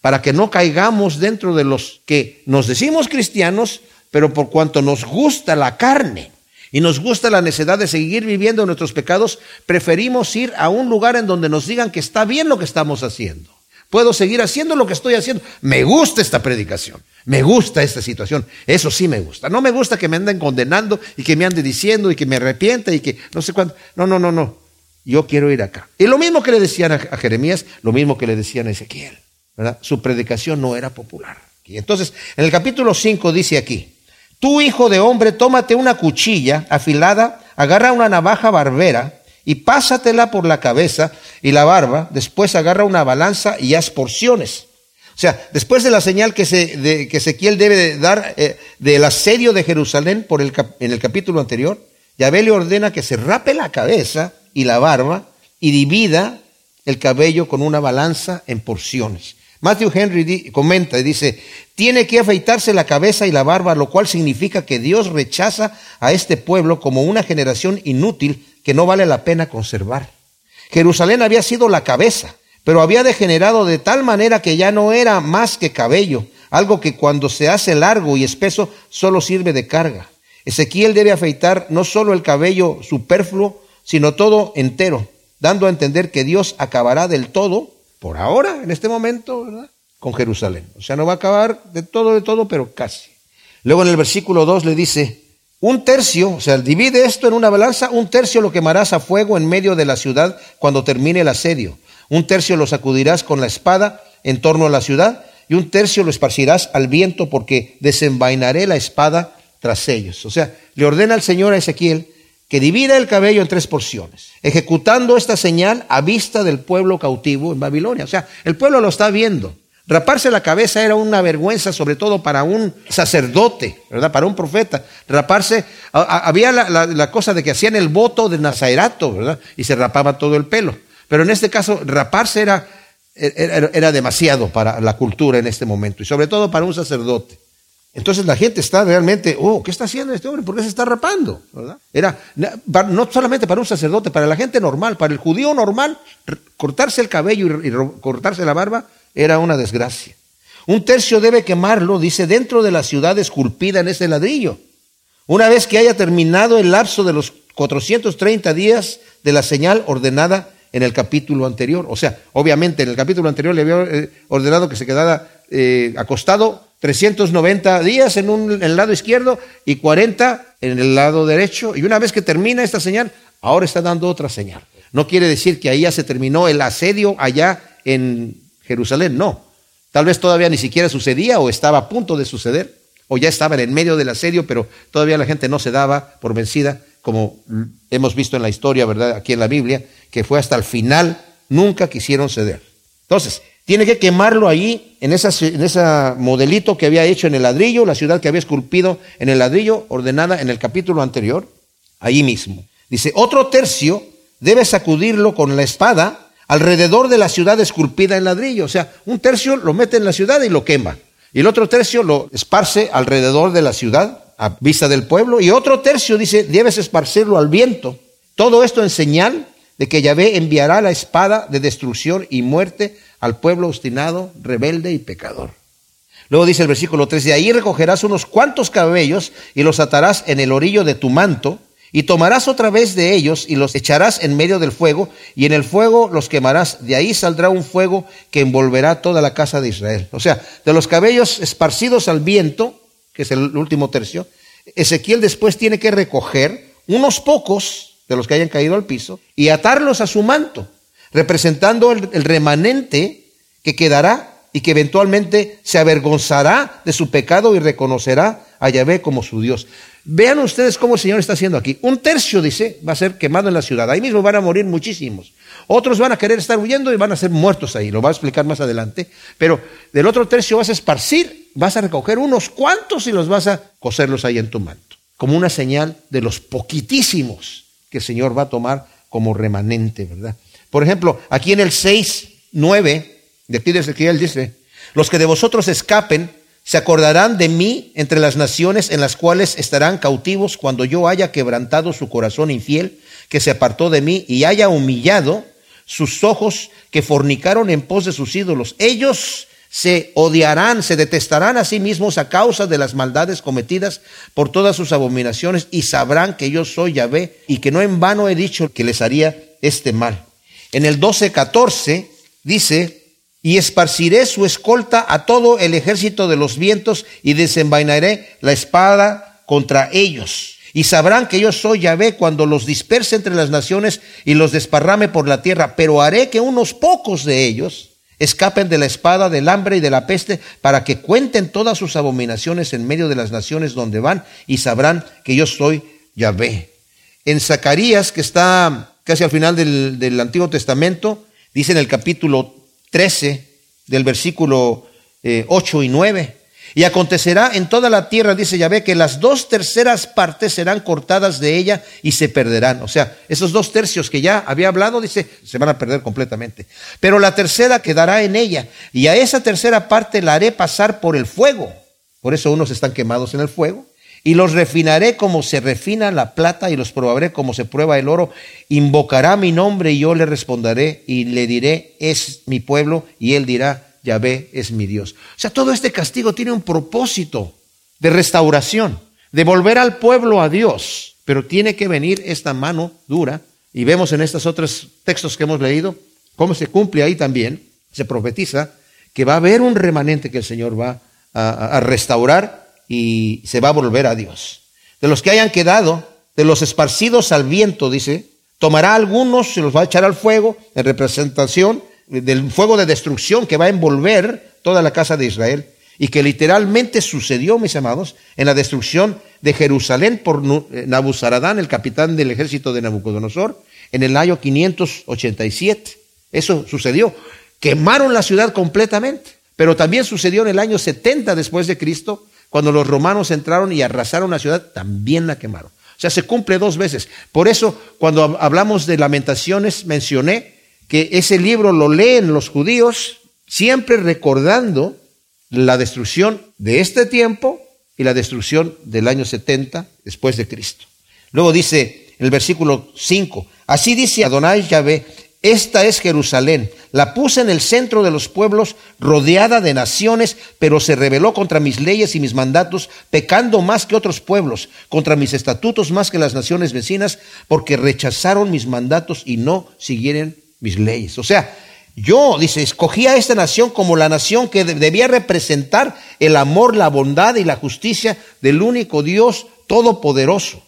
para que no caigamos dentro de los que nos decimos cristianos, pero por cuanto nos gusta la carne y nos gusta la necesidad de seguir viviendo nuestros pecados, preferimos ir a un lugar en donde nos digan que está bien lo que estamos haciendo. Puedo seguir haciendo lo que estoy haciendo. Me gusta esta predicación. Me gusta esta situación. Eso sí me gusta. No me gusta que me anden condenando y que me ande diciendo y que me arrepienta y que no sé cuánto. No, no, no, no. Yo quiero ir acá. Y lo mismo que le decían a, Jeremías, lo mismo que le decían a Ezequiel. Su predicación no era popular. Y entonces, en el capítulo 5 dice aquí, tú hijo de hombre, tómate una cuchilla afilada, agarra una navaja barbera y pásatela por la cabeza y la barba, después agarra una balanza y haz porciones. O sea, después de la señal que, se, de, que Ezequiel debe dar eh, del asedio de Jerusalén por el, en el capítulo anterior, Yahvé le ordena que se rape la cabeza y la barba y divida el cabello con una balanza en porciones. Matthew Henry comenta y dice, tiene que afeitarse la cabeza y la barba, lo cual significa que Dios rechaza a este pueblo como una generación inútil que no vale la pena conservar. Jerusalén había sido la cabeza, pero había degenerado de tal manera que ya no era más que cabello, algo que cuando se hace largo y espeso solo sirve de carga. Ezequiel debe afeitar no solo el cabello superfluo, sino todo entero, dando a entender que Dios acabará del todo, por ahora, en este momento, ¿verdad? con Jerusalén. O sea, no va a acabar de todo, de todo, pero casi. Luego en el versículo 2 le dice, un tercio, o sea, divide esto en una balanza, un tercio lo quemarás a fuego en medio de la ciudad cuando termine el asedio. Un tercio lo sacudirás con la espada en torno a la ciudad y un tercio lo esparcirás al viento porque desenvainaré la espada tras ellos. O sea, le ordena al Señor a Ezequiel que divida el cabello en tres porciones, ejecutando esta señal a vista del pueblo cautivo en Babilonia. O sea, el pueblo lo está viendo. Raparse la cabeza era una vergüenza, sobre todo para un sacerdote, ¿verdad? Para un profeta. Raparse, había la, cosa de que hacían el voto de Nazairato, ¿verdad? Y se rapaba todo el pelo. Pero en este caso, raparse era, era, era demasiado para la cultura en este momento, y sobre todo para un sacerdote. Entonces la gente está realmente, oh, ¿qué está haciendo este hombre? ¿Por qué se está rapando? Era no solamente para un sacerdote, para la gente normal, para el judío normal, cortarse el cabello y cortarse la barba era una desgracia. Un tercio debe quemarlo, dice, dentro de la ciudad esculpida en ese ladrillo. Una vez que haya terminado el lapso de los 430 días de la señal ordenada en el capítulo anterior. O sea, obviamente en el capítulo anterior le había eh, ordenado que se quedara eh, acostado 390 días en, un, en el lado izquierdo y 40 en el lado derecho. Y una vez que termina esta señal, ahora está dando otra señal. No quiere decir que ahí ya se terminó el asedio allá en Jerusalén, no. Tal vez todavía ni siquiera sucedía o estaba a punto de suceder, o ya estaba en medio del asedio, pero todavía la gente no se daba por vencida, como hemos visto en la historia, ¿verdad? Aquí en la Biblia, que fue hasta el final, nunca quisieron ceder. Entonces, tiene que quemarlo ahí, en ese en esa modelito que había hecho en el ladrillo, la ciudad que había esculpido en el ladrillo, ordenada en el capítulo anterior, ahí mismo. Dice, otro tercio debe sacudirlo con la espada alrededor de la ciudad esculpida en ladrillo. O sea, un tercio lo mete en la ciudad y lo quema. Y el otro tercio lo esparce alrededor de la ciudad a vista del pueblo. Y otro tercio dice, debes esparcirlo al viento. Todo esto en señal de que Yahvé enviará la espada de destrucción y muerte al pueblo obstinado, rebelde y pecador. Luego dice el versículo 3, de ahí recogerás unos cuantos cabellos y los atarás en el orillo de tu manto y tomarás otra vez de ellos y los echarás en medio del fuego, y en el fuego los quemarás. De ahí saldrá un fuego que envolverá toda la casa de Israel. O sea, de los cabellos esparcidos al viento, que es el último tercio, Ezequiel después tiene que recoger unos pocos de los que hayan caído al piso y atarlos a su manto, representando el, remanente que quedará y que eventualmente se avergonzará de su pecado y reconocerá a Yahvé como su Dios. Vean ustedes cómo el Señor está haciendo aquí. Un tercio, dice, va a ser quemado en la ciudad. Ahí mismo van a morir muchísimos. Otros van a querer estar huyendo y van a ser muertos ahí. Lo va a explicar más adelante. Pero del otro tercio vas a esparcir, vas a recoger unos cuantos y los vas a coserlos ahí en tu manto. Como una señal de los poquitísimos que el Señor va a tomar como remanente, ¿verdad? Por ejemplo, aquí en el 6, 9 de aquí de Ezequiel dice, los que de vosotros escapen se acordarán de mí entre las naciones en las cuales estarán cautivos cuando yo haya quebrantado su corazón infiel, que se apartó de mí y haya humillado sus ojos que fornicaron en pos de sus ídolos. Ellos se odiarán, se detestarán a sí mismos a causa de las maldades cometidas por todas sus abominaciones y sabrán que yo soy Yahvé y que no en vano he dicho que les haría este mal. En el 12:14 dice, y esparciré su escolta a todo el ejército de los vientos y desenvainaré la espada contra ellos. Y sabrán que yo soy Yahvé cuando los disperse entre las naciones y los desparrame por la tierra, pero haré que unos pocos de ellos escapen de la espada, del hambre y de la peste, para que cuenten todas sus abominaciones en medio de las naciones donde van y sabrán que yo soy Yahvé. En Zacarías, que está casi al final del, del Antiguo Testamento, dice en el capítulo 13 del versículo 8 eh, y 9. Y acontecerá en toda la tierra, dice Yahvé, que las dos terceras partes serán cortadas de ella y se perderán. O sea, esos dos tercios que ya había hablado, dice, se van a perder completamente. Pero la tercera quedará en ella. Y a esa tercera parte la haré pasar por el fuego. Por eso unos están quemados en el fuego. Y los refinaré como se refina la plata y los probaré como se prueba el oro. Invocará mi nombre y yo le responderé y le diré, es mi pueblo, y él dirá, Yahvé es mi Dios. O sea, todo este castigo tiene un propósito de restauración, de volver al pueblo a Dios. Pero tiene que venir esta mano dura. Y vemos en estos otros textos que hemos leído cómo se cumple ahí también. Se profetiza que va a haber un remanente que el Señor va a, restaurar y se va a volver a Dios. De los que hayan quedado, de los esparcidos al viento, dice, tomará algunos, se los va a echar al fuego en representación del fuego de destrucción que va a envolver toda la casa de Israel y que literalmente sucedió, mis amados, en la destrucción de Jerusalén por eh, Nabuzaradán, el capitán del ejército de Nabucodonosor, en el año 587. Eso sucedió. Quemaron la ciudad completamente, pero también sucedió en el año 70 después de Cristo, cuando los romanos entraron y arrasaron la ciudad, también la quemaron. O sea, se cumple dos veces. Por eso, cuando hablamos de lamentaciones, mencioné que ese libro lo leen los judíos siempre recordando la destrucción de este tiempo y la destrucción del año 70 después de Cristo. Luego dice el versículo 5, así dice Adonai Yahvé, esta es Jerusalén. La puse en el centro de los pueblos, rodeada de naciones, pero se rebeló contra mis leyes y mis mandatos, pecando más que otros pueblos, contra mis estatutos más que las naciones vecinas, porque rechazaron mis mandatos y no siguieron mis leyes. O sea, yo, dice, escogí a esta nación como la nación que debía representar el amor, la bondad y la justicia del único Dios todopoderoso.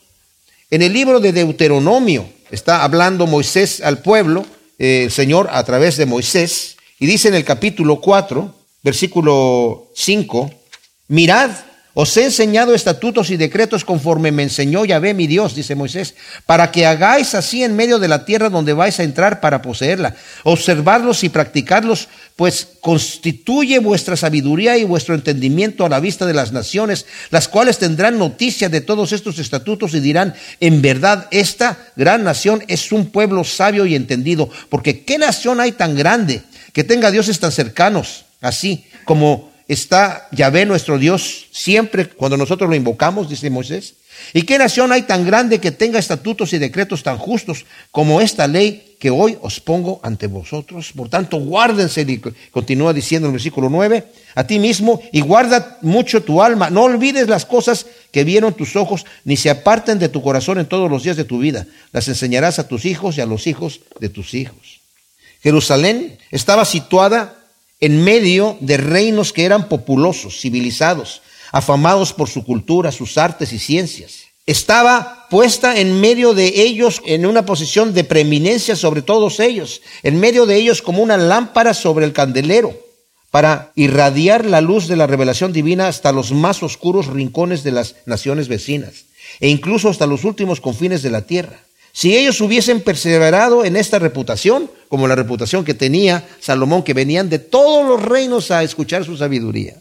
En el libro de Deuteronomio está hablando Moisés al pueblo, eh, el Señor a través de Moisés, y dice en el capítulo 4, versículo 5, mirad, os he enseñado estatutos y decretos conforme me enseñó Yahvé mi Dios, dice Moisés, para que hagáis así en medio de la tierra donde vais a entrar para poseerla. Observarlos y practicarlos, pues constituye vuestra sabiduría y vuestro entendimiento a la vista de las naciones, las cuales tendrán noticia de todos estos estatutos y dirán, en verdad, esta gran nación es un pueblo sabio y entendido, porque ¿qué nación hay tan grande que tenga dioses tan cercanos, así como está Yahvé nuestro Dios siempre cuando nosotros lo invocamos, dice Moisés. ¿Y qué nación hay tan grande que tenga estatutos y decretos tan justos como esta ley que hoy os pongo ante vosotros? Por tanto, guárdense, continúa diciendo el versículo 9, a ti mismo y guarda mucho tu alma. No olvides las cosas que vieron tus ojos, ni se aparten de tu corazón en todos los días de tu vida. Las enseñarás a tus hijos y a los hijos de tus hijos. Jerusalén estaba situada en medio de reinos que eran populosos, civilizados, afamados por su cultura, sus artes y ciencias. Estaba puesta en medio de ellos en una posición de preeminencia sobre todos ellos, en medio de ellos como una lámpara sobre el candelero, para irradiar la luz de la revelación divina hasta los más oscuros rincones de las naciones vecinas, e incluso hasta los últimos confines de la tierra. Si ellos hubiesen perseverado en esta reputación, como la reputación que tenía Salomón, que venían de todos los reinos a escuchar su sabiduría,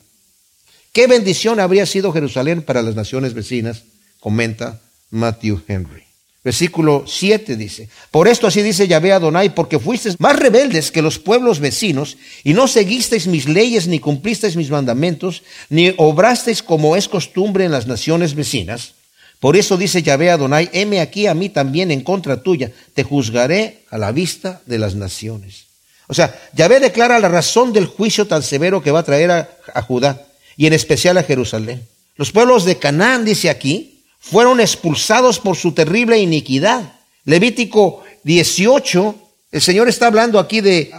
qué bendición habría sido Jerusalén para las naciones vecinas, comenta Matthew Henry. Versículo 7 dice, por esto así dice Yahvé Adonai, porque fuisteis más rebeldes que los pueblos vecinos, y no seguisteis mis leyes, ni cumplisteis mis mandamientos, ni obrasteis como es costumbre en las naciones vecinas, por eso dice Yahvé Adonai, heme aquí a mí también en contra tuya, te juzgaré a la vista de las naciones. O sea, Yahvé declara la razón del juicio tan severo que va a traer a, a Judá y en especial a Jerusalén. Los pueblos de Canaán, dice aquí, fueron expulsados por su terrible iniquidad. Levítico 18, el Señor está hablando aquí de,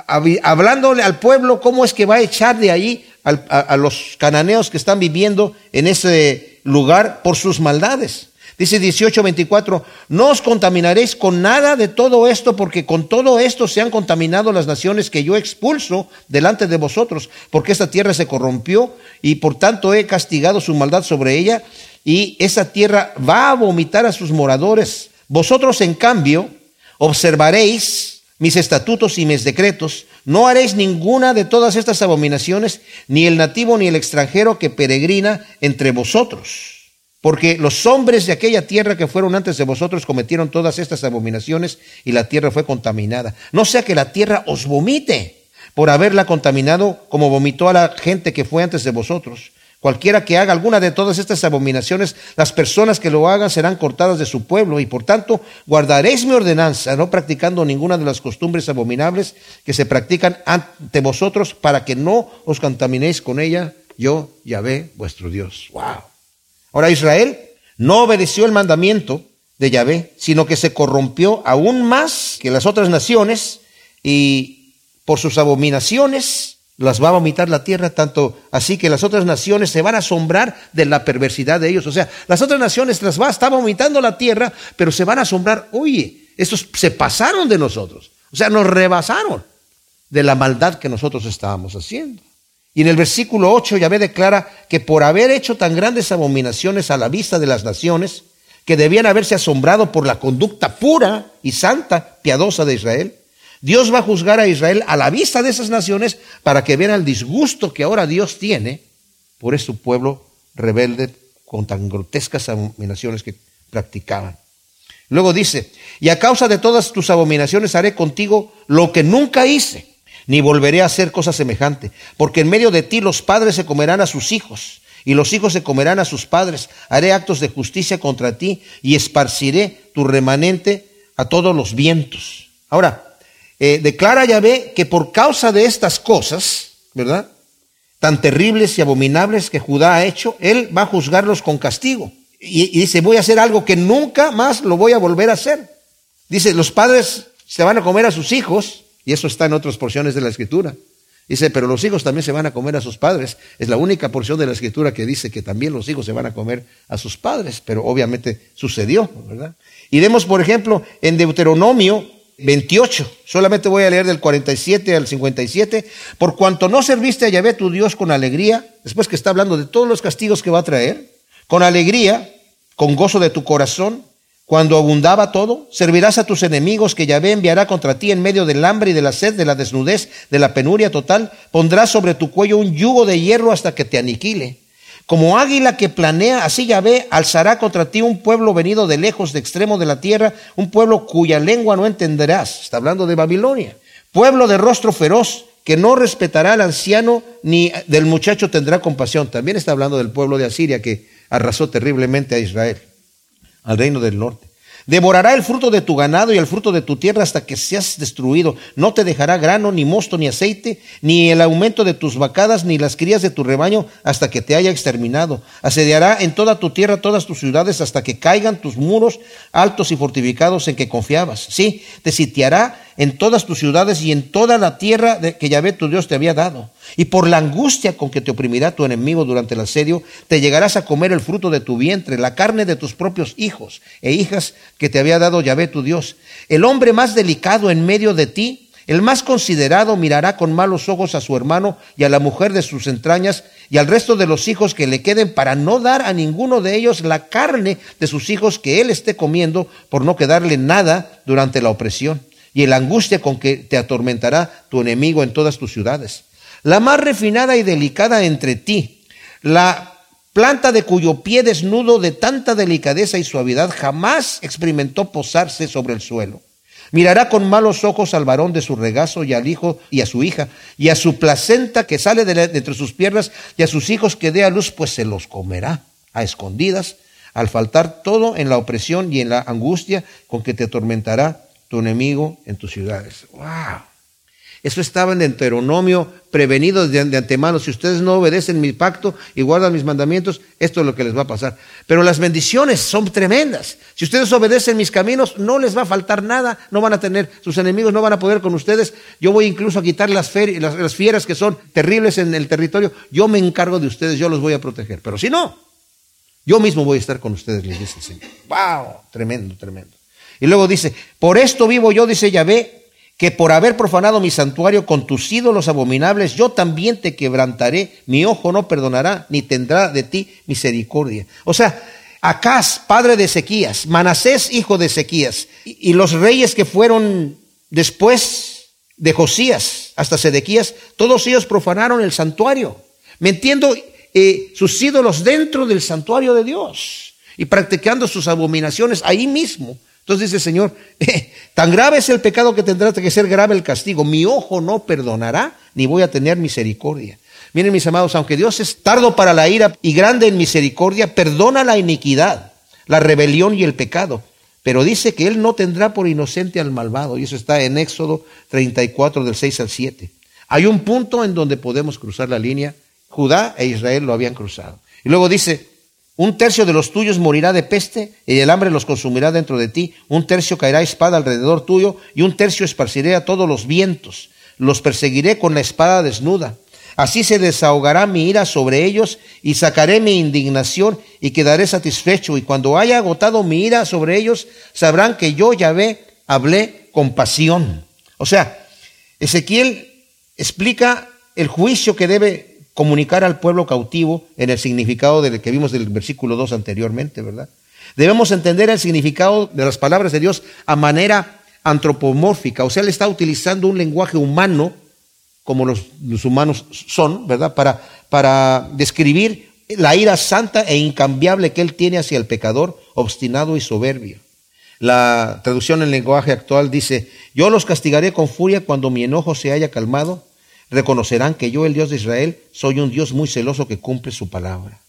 hablándole al pueblo cómo es que va a echar de ahí a, a los cananeos que están viviendo en ese lugar por sus maldades. Dice 18:24, no os contaminaréis con nada de todo esto, porque con todo esto se han contaminado las naciones que yo expulso delante de vosotros, porque esta tierra se corrompió y por tanto he castigado su maldad sobre ella, y esa tierra va a vomitar a sus moradores. Vosotros, en cambio, observaréis mis estatutos y mis decretos, no haréis ninguna de todas estas abominaciones, ni el nativo ni el extranjero que peregrina entre vosotros porque los hombres de aquella tierra que fueron antes de vosotros cometieron todas estas abominaciones y la tierra fue contaminada. No sea que la tierra os vomite por haberla contaminado como vomitó a la gente que fue antes de vosotros. Cualquiera que haga alguna de todas estas abominaciones, las personas que lo hagan serán cortadas de su pueblo y por tanto guardaréis mi ordenanza, no practicando ninguna de las costumbres abominables que se practican ante vosotros para que no os contaminéis con ella, yo, Yahvé, vuestro Dios. Wow. Ahora Israel no obedeció el mandamiento de Yahvé, sino que se corrompió aún más que las otras naciones y por sus abominaciones las va a vomitar la tierra, tanto así que las otras naciones se van a asombrar de la perversidad de ellos. O sea, las otras naciones las va a estar vomitando la tierra, pero se van a asombrar, oye, estos se pasaron de nosotros. O sea, nos rebasaron de la maldad que nosotros estábamos haciendo. Y en el versículo 8 Yahvé declara que por haber hecho tan grandes abominaciones a la vista de las naciones, que debían haberse asombrado por la conducta pura y santa, piadosa de Israel, Dios va a juzgar a Israel a la vista de esas naciones para que vean el disgusto que ahora Dios tiene por ese pueblo rebelde con tan grotescas abominaciones que practicaban. Luego dice, y a causa de todas tus abominaciones haré contigo lo que nunca hice ni volveré a hacer cosa semejante, porque en medio de ti los padres se comerán a sus hijos, y los hijos se comerán a sus padres. Haré actos de justicia contra ti, y esparciré tu remanente a todos los vientos. Ahora, eh, declara Yahvé que por causa de estas cosas, ¿verdad? Tan terribles y abominables que Judá ha hecho, él va a juzgarlos con castigo. Y, y dice, voy a hacer algo que nunca más lo voy a volver a hacer. Dice, los padres se van a comer a sus hijos, y eso está en otras porciones de la escritura. Dice, pero los hijos también se van a comer a sus padres. Es la única porción de la escritura que dice que también los hijos se van a comer a sus padres, pero obviamente sucedió, ¿verdad? Y vemos, por ejemplo, en Deuteronomio 28. Solamente voy a leer del 47 al 57. Por cuanto no serviste a Yahvé tu Dios con alegría, después que está hablando de todos los castigos que va a traer, con alegría, con gozo de tu corazón, cuando abundaba todo, servirás a tus enemigos que Yahvé enviará contra ti en medio del hambre y de la sed, de la desnudez, de la penuria total. Pondrás sobre tu cuello un yugo de hierro hasta que te aniquile. Como águila que planea, así Yahvé alzará contra ti un pueblo venido de lejos, de extremo de la tierra, un pueblo cuya lengua no entenderás. Está hablando de Babilonia. Pueblo de rostro feroz, que no respetará al anciano ni del muchacho tendrá compasión. También está hablando del pueblo de Asiria que arrasó terriblemente a Israel al reino del norte. Devorará el fruto de tu ganado y el fruto de tu tierra hasta que seas destruido. No te dejará grano, ni mosto, ni aceite, ni el aumento de tus vacadas, ni las crías de tu rebaño, hasta que te haya exterminado. Asediará en toda tu tierra todas tus ciudades, hasta que caigan tus muros altos y fortificados en que confiabas. Sí, te sitiará en todas tus ciudades y en toda la tierra que Yahvé tu Dios te había dado. Y por la angustia con que te oprimirá tu enemigo durante el asedio, te llegarás a comer el fruto de tu vientre, la carne de tus propios hijos e hijas que te había dado Yahvé tu Dios. El hombre más delicado en medio de ti, el más considerado, mirará con malos ojos a su hermano y a la mujer de sus entrañas y al resto de los hijos que le queden para no dar a ninguno de ellos la carne de sus hijos que él esté comiendo por no quedarle nada durante la opresión y la angustia con que te atormentará tu enemigo en todas tus ciudades. La más refinada y delicada entre ti, la planta de cuyo pie desnudo de tanta delicadeza y suavidad jamás experimentó posarse sobre el suelo. Mirará con malos ojos al varón de su regazo y al hijo y a su hija, y a su placenta que sale de, entre sus piernas, y a sus hijos que dé a luz, pues se los comerá a escondidas, al faltar todo en la opresión y en la angustia con que te atormentará tu enemigo en tus ciudades. ¡Wow! Eso estaba en Deuteronomio prevenido de, antemano. Si ustedes no obedecen mi pacto y guardan mis mandamientos, esto es lo que les va a pasar. Pero las bendiciones son tremendas. Si ustedes obedecen mis caminos, no les va a faltar nada. No van a tener, sus enemigos no van a poder con ustedes. Yo voy incluso a quitar las, las fieras que son terribles en el territorio. Yo me encargo de ustedes, yo los voy a proteger. Pero si no, yo mismo voy a estar con ustedes, les dice el Señor. ¡Wow! Tremendo, tremendo. Y luego dice, por esto vivo yo, dice Yahvé, que por haber profanado mi santuario con tus ídolos abominables, yo también te quebrantaré, mi ojo no perdonará, ni tendrá de ti misericordia. O sea, Acaz, padre de Ezequías, Manasés, hijo de Ezequías, y los reyes que fueron después de Josías hasta Sedequías, todos ellos profanaron el santuario, metiendo eh, sus ídolos dentro del santuario de Dios y practicando sus abominaciones ahí mismo. Entonces dice Señor, eh, [LAUGHS] tan grave es el pecado que tendrá que ser grave el castigo. Mi ojo no perdonará, ni voy a tener misericordia. Miren mis amados, aunque Dios es tardo para la ira y grande en misericordia, perdona la iniquidad, la rebelión y el pecado. Pero dice que Él no tendrá por inocente al malvado. Y eso está en Éxodo 34 del 6 al 7. Hay un punto en donde podemos cruzar la línea. Judá e Israel lo habían cruzado. Y luego dice, un tercio de los tuyos morirá de peste y el hambre los consumirá dentro de ti. Un tercio caerá espada alrededor tuyo y un tercio esparciré a todos los vientos. Los perseguiré con la espada desnuda. Así se desahogará mi ira sobre ellos y sacaré mi indignación y quedaré satisfecho. Y cuando haya agotado mi ira sobre ellos, sabrán que yo, Yahvé, hablé con pasión. O sea, Ezequiel explica el juicio que debe comunicar al pueblo cautivo en el significado del que vimos del versículo 2 anteriormente, ¿verdad? Debemos entender el significado de las palabras de Dios a manera antropomórfica, o sea, él está utilizando un lenguaje humano, como los, humanos son, ¿verdad? Para, para describir la ira santa e incambiable que él tiene hacia el pecador, obstinado y soberbio. La traducción en lenguaje actual dice, yo los castigaré con furia cuando mi enojo se haya calmado reconocerán que yo, el Dios de Israel, soy un Dios muy celoso que cumple su palabra.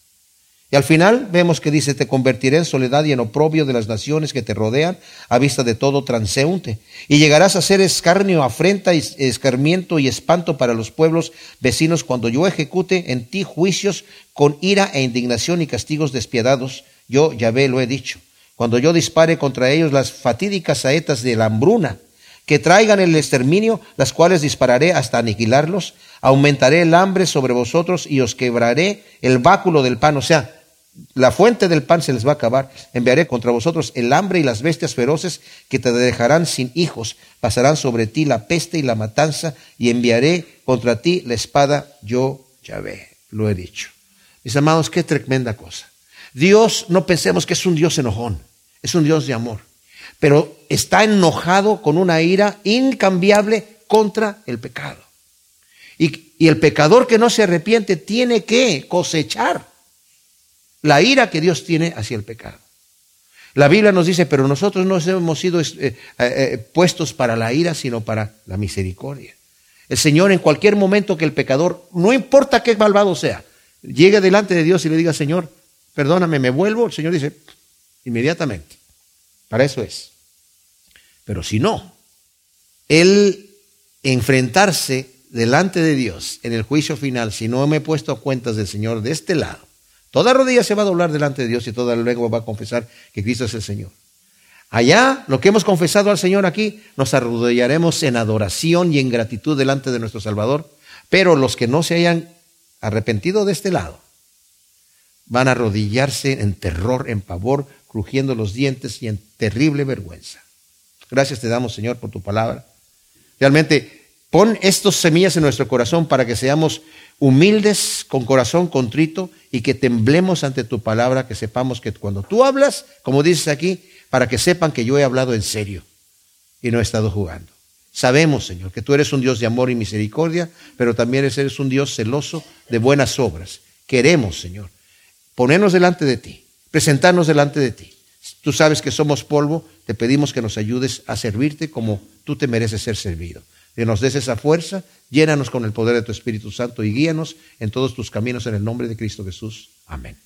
Y al final vemos que dice, te convertiré en soledad y en oprobio de las naciones que te rodean a vista de todo transeúnte. Y llegarás a ser escarnio, afrenta, escarmiento y espanto para los pueblos vecinos cuando yo ejecute en ti juicios con ira e indignación y castigos despiadados. Yo, Yahvé, lo he dicho. Cuando yo dispare contra ellos las fatídicas saetas de la hambruna, que traigan el exterminio, las cuales dispararé hasta aniquilarlos, aumentaré el hambre sobre vosotros y os quebraré el báculo del pan. O sea, la fuente del pan se les va a acabar. Enviaré contra vosotros el hambre y las bestias feroces que te dejarán sin hijos. Pasarán sobre ti la peste y la matanza y enviaré contra ti la espada. Yo ya ve, lo he dicho. Mis amados, qué tremenda cosa. Dios, no pensemos que es un Dios enojón, es un Dios de amor, pero está enojado con una ira incambiable contra el pecado. Y, el pecador que no se arrepiente tiene que cosechar la ira que Dios tiene hacia el pecado. La Biblia nos dice, pero nosotros no hemos sido eh, eh, puestos para la ira, sino para la misericordia. El Señor en cualquier momento que el pecador, no importa qué malvado sea, llegue delante de Dios y le diga, Señor, perdóname, me vuelvo, el Señor dice, inmediatamente. Para eso es. Pero si no, el enfrentarse delante de Dios en el juicio final, si no me he puesto a cuentas del Señor de este lado, Toda rodilla se va a doblar delante de Dios y toda lengua va a confesar que Cristo es el Señor. Allá, lo que hemos confesado al Señor aquí, nos arrodillaremos en adoración y en gratitud delante de nuestro Salvador. Pero los que no se hayan arrepentido de este lado, van a arrodillarse en terror, en pavor, crujiendo los dientes y en terrible vergüenza. Gracias te damos, Señor, por tu palabra. Realmente, pon estas semillas en nuestro corazón para que seamos humildes, con corazón contrito y que temblemos ante tu palabra, que sepamos que cuando tú hablas, como dices aquí, para que sepan que yo he hablado en serio y no he estado jugando. Sabemos, Señor, que tú eres un Dios de amor y misericordia, pero también eres un Dios celoso de buenas obras. Queremos, Señor, ponernos delante de ti, presentarnos delante de ti. Tú sabes que somos polvo, te pedimos que nos ayudes a servirte como tú te mereces ser servido que nos des esa fuerza, llénanos con el poder de tu Espíritu Santo y guíanos en todos tus caminos en el nombre de Cristo Jesús. Amén.